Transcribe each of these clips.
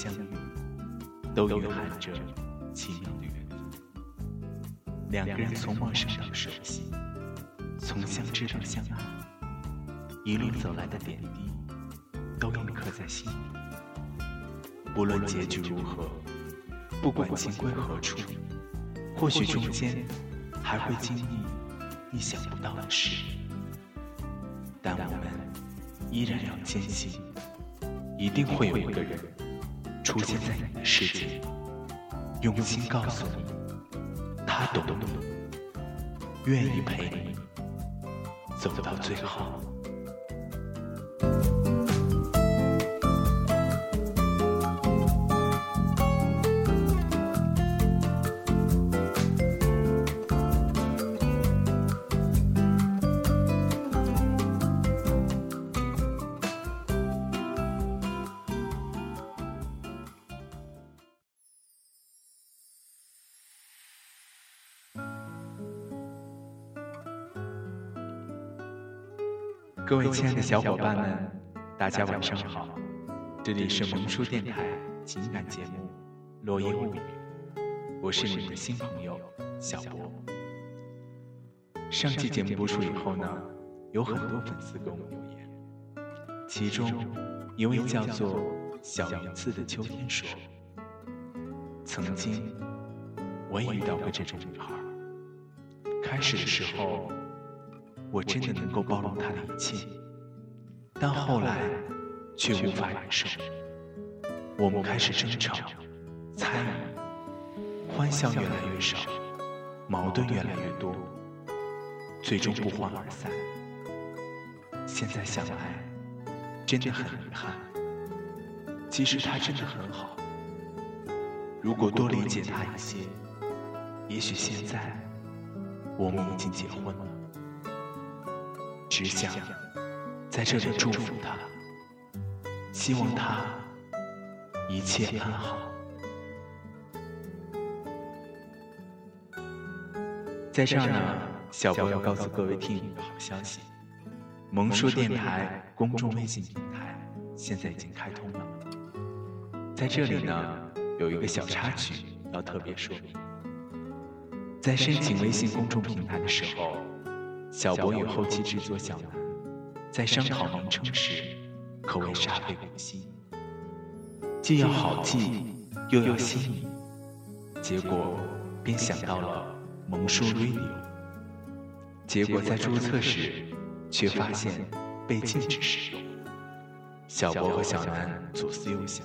相遇，都蕴含着奇妙的缘。两个人从陌生到熟悉，从相知到相爱，一路走来的点滴，都印刻在心里。不论结局如何，不管情归何处，或许中间还会经历意想不到的事，但我们依然要坚信，一定会有一个人。出现在你的世界，用心告诉你，他懂你，愿意陪你走到最后。各位亲爱的小伙伴们，大家晚上好！这里是萌叔电台情感节目《落叶物语》，我是你们的新朋友小博。上期节目播出以后呢，有很多粉丝给我们留言，其中一位叫做小云次的秋天说：“曾经我也遇到过这种女孩，开始的时候。”我真的能够包容他的一切，但后来却无法忍受。我们开始争吵、猜疑，欢笑越来越少，矛盾越来越多，最终不欢而散。现在想来，真的很遗憾。其实他真的很好，如果多理解他一些，也许现在我们已经结婚了。只想在这里祝福他，希望他一切安好。在这儿呢，小博要告诉各位听一个好消息：萌叔电台公众微信平台现在已经开通了。在这里呢，有一个小插曲要特别说明：在申请微信公众平台的时候。小博与后期制作小南在商讨名称时，可谓煞费苦心，既要好记，又要新颖，结果便想到了“萌叔 Radio”。结果在注册时，却发现被禁止使用。小博和小南左思右想，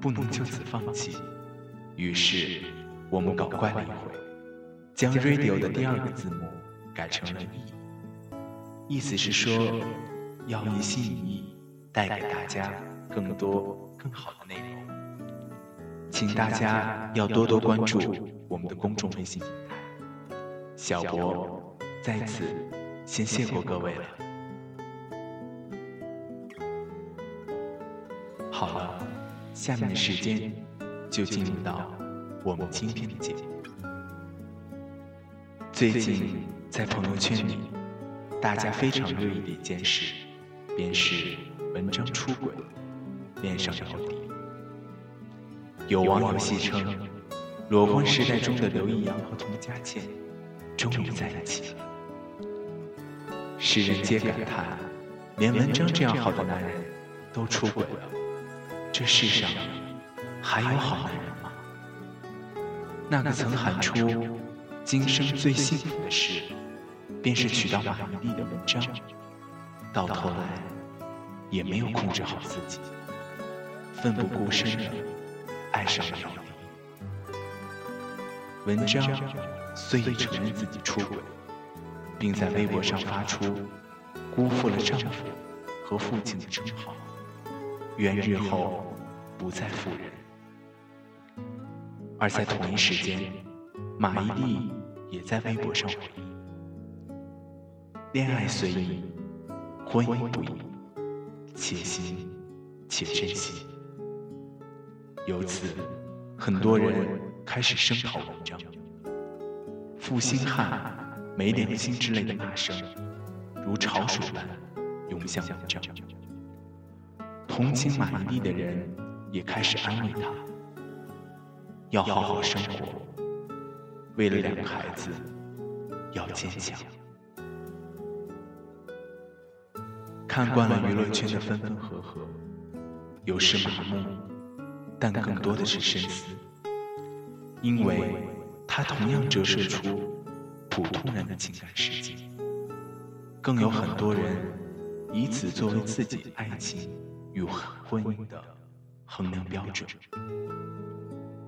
不能就此放弃，于是我们搞怪了一回，将 “Radio” 的第二个字母。改成了“意”，意思是说要一心一意带给大家更多更好的内容，请大家要多多关注我们的公众微信平台。小博在此先谢过各位了。好了，下面的时间就进入到我们今天的节目。最近。在朋友圈里，大家非常热议的一件事，便是文章出轨，恋上姚笛。有网友戏称，裸婚时代中的刘易阳和童佳倩，终于在一起了。世人皆感叹，连文章这样好的男人都出轨了，这世上还有好男人吗？那个曾喊出今生最幸福的事。便是娶到马伊琍的文章，到头来也没有控制好自己，奋不顾身的爱上了姚笛。文章虽已承认自己出轨，并在微博上发出辜负了丈夫和父亲的称号，愿日后不再负人。而在同一时间，马伊琍也在微博上回应：“恋爱随意，婚姻不易，且行且珍惜。”由此，很多人开始声讨文章，“负心汉”“没良心”之类的骂声如潮水般涌向文章。同情马伊琍的人也开始安慰她。要好好生活，为了两个孩子，要坚强。看惯了娱乐圈的分分合合，有时麻木，但更多的是深思，因为它同样折射出普通人的情感世界。更有很多人以此作为自己爱情与婚姻的衡量标准。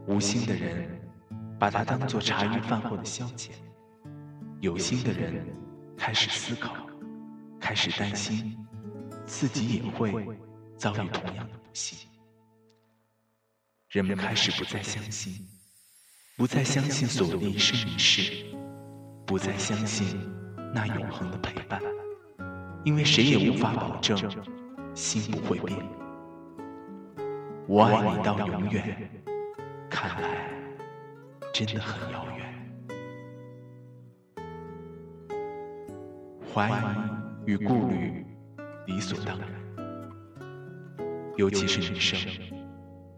无心的人把它当做茶余饭后的消遣，有心的人开始思考，开始担心自己也会遭遇同样的不幸。人们开始不再相信，不再相信所谓的一生一世，不再相信那永恒的陪伴，因为谁也无法保证心不会变。我爱你到永远。看来真的很遥远。怀疑与顾虑理所当然，尤其是女生，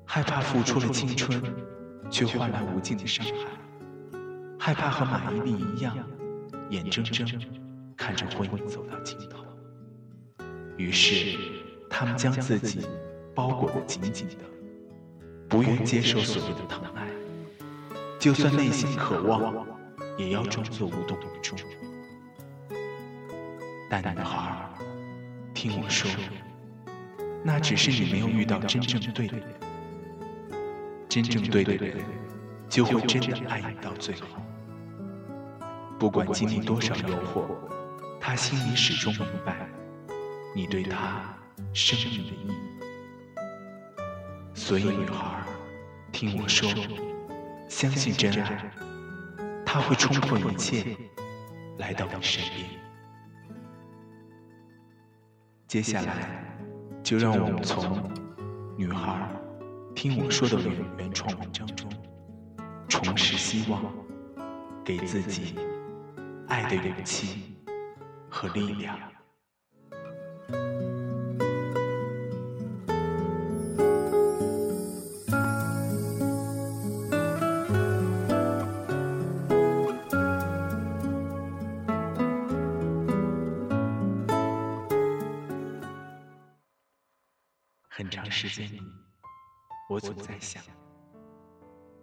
害怕付出了青春，却换来无尽的伤害，害怕和马伊琍一样，眼睁睁看着婚姻走到尽头，于是他们将自己包裹得紧紧的。不愿接受所谓的疼爱，就算内心渴望，也要装作无动于衷。但女孩，听我说，那只是你没有遇到真正对的人。真正对的人，就会真的爱你到最后。不管经历多少诱惑，他心里始终明白，你对他生命的意义。所以，女孩，听我说，相信真爱，他会冲破一切，来到你身边。接下来，就让我们从女孩听我说的原原创文章中，重拾希望，给自己爱的勇气和力量。长时间里，我总在想，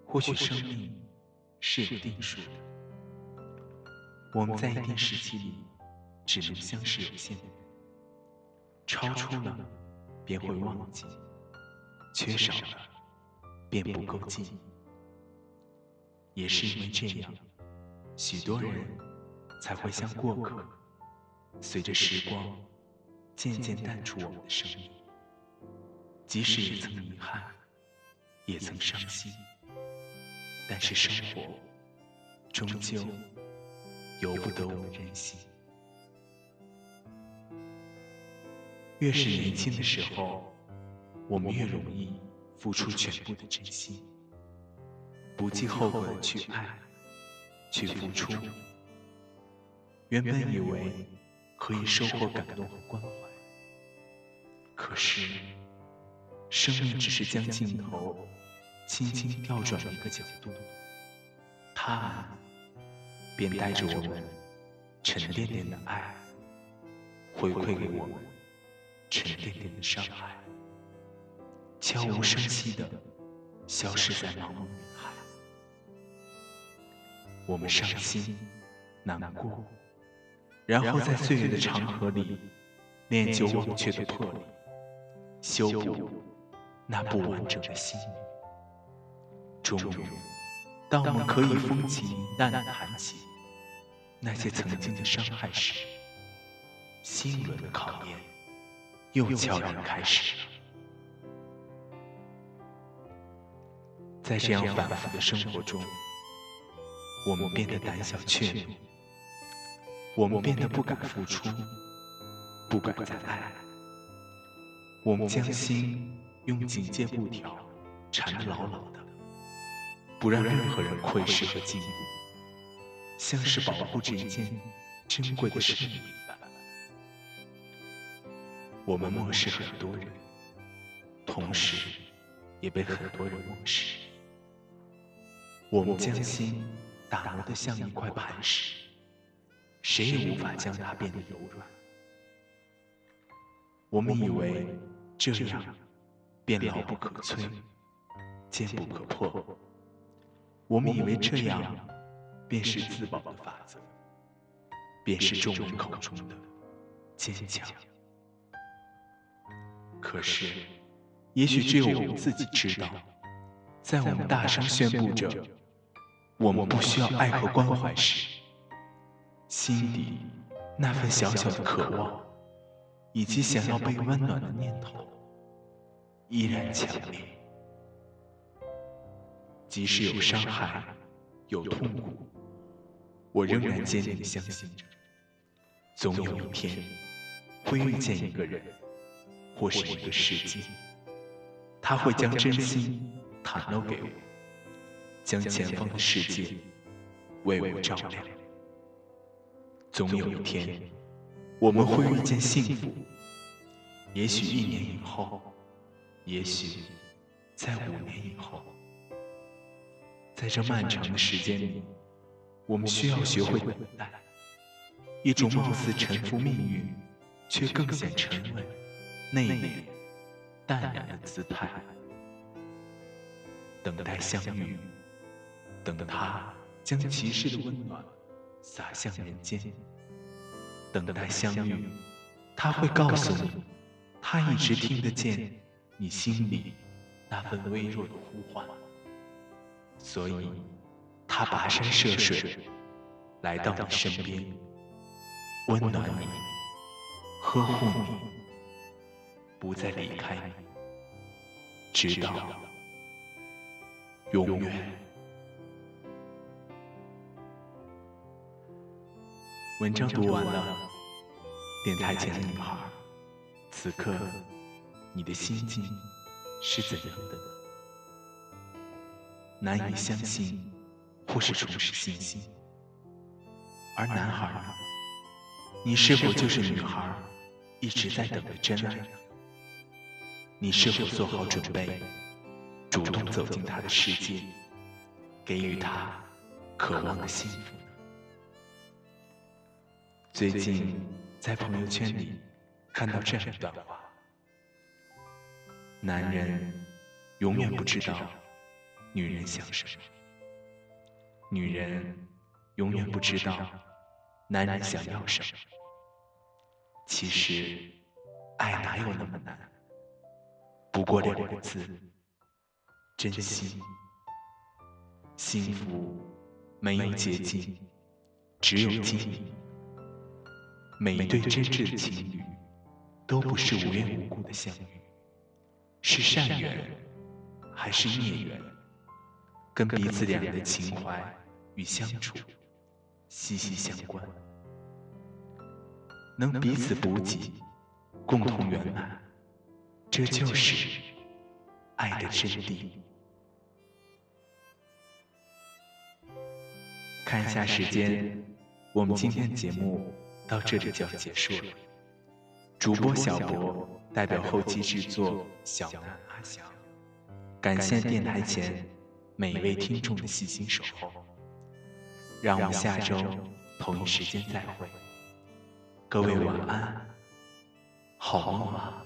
或许生命是有定数的。我们在一定时期里，只能相识有限，超出了便会忘记，缺少了便不够记忆。也是因为这样，许多人才会像过客，随着时光渐渐淡出我们的生命。即使也曾遗憾，也曾伤心，但是生活终究由不得我们任性。越是年轻的时候，我们越容易付出全部的真心，不计后果的去爱，去付出。原本以为可以收获感动和关怀，可是。生命只是将镜头轻轻调转一个角度，它便带着我们沉甸甸的爱，回馈给我们沉甸甸的伤害，悄无声息的消失在茫茫人海。我们伤心难过，然后在岁月的长河里练就忘却的魄力，修补。那不完整的心，终于，当我们可以风轻淡淡谈起那些曾经的伤害时，新一轮的考验又悄然开始了。在这样反复的生活中，我们变得胆小怯懦，我们变得不敢付出，不敢再爱。我们将心用警戒布条缠得牢牢的，不让任何人窥视和进入，像是保护着一件珍贵的生命般。我们漠视很多人，同时也被很多人漠视。我们将心打磨得像一块磐石，谁也无法将它变得柔软。我们以为这样便牢不可摧、坚不可破。我们以为这样便是自保的法则，便是众人口中的坚强。可是，也许只有我们自己知道，在我们大声宣布着。我们不需要爱和关怀时，心底那份小小的渴望，以及想要被温暖的念头，依然强烈。即使有伤害，有痛苦，我仍然坚定相信着，总有一天会遇见一个人，或是一个世界，他会将真心袒露给我。将前方的世界为我照亮。总有一天，我们会遇见幸福。也许一年以后，也许在五年以后，在这漫长的时间里，我们需要学会等待，一种貌似臣服命运，却更显沉稳、内敛、淡然的姿态。等待相遇。等他将骑士的温暖洒向人间，等待相遇，他会告诉你，他一直听得见你心里那份微弱的呼唤，所以，他跋山涉水来到你身边，温暖你，呵护你，不再离开你，直到永远。文章读完了，电台前的女孩，此刻你的心境是怎样的？难以相信，或是重拾信心。而男孩？你是否就是女孩一直在等的真爱？你是否做好准备，主动走进他的世界，给予他渴望的幸福呢？最近在朋友圈里看到这样一段话：男人永远不知道女人想什么，女人永远不知道男人想要什么。其实，爱哪有那么难？不过两个字：真心。幸福没有捷径，只有经营。每一对真挚的情侣，都不是无缘无故的相遇，是善缘还是孽缘，跟彼此两人的情怀与相处息息相关。能彼此补给，共同圆满，这就是爱的真谛。看一下时间，我们今天的节目。到这里就要结束了。主播小博代表后期制作小南阿翔，感谢电台前每一位听众的细心守候。让我们下周同一时间再会，各位晚安，好梦啊。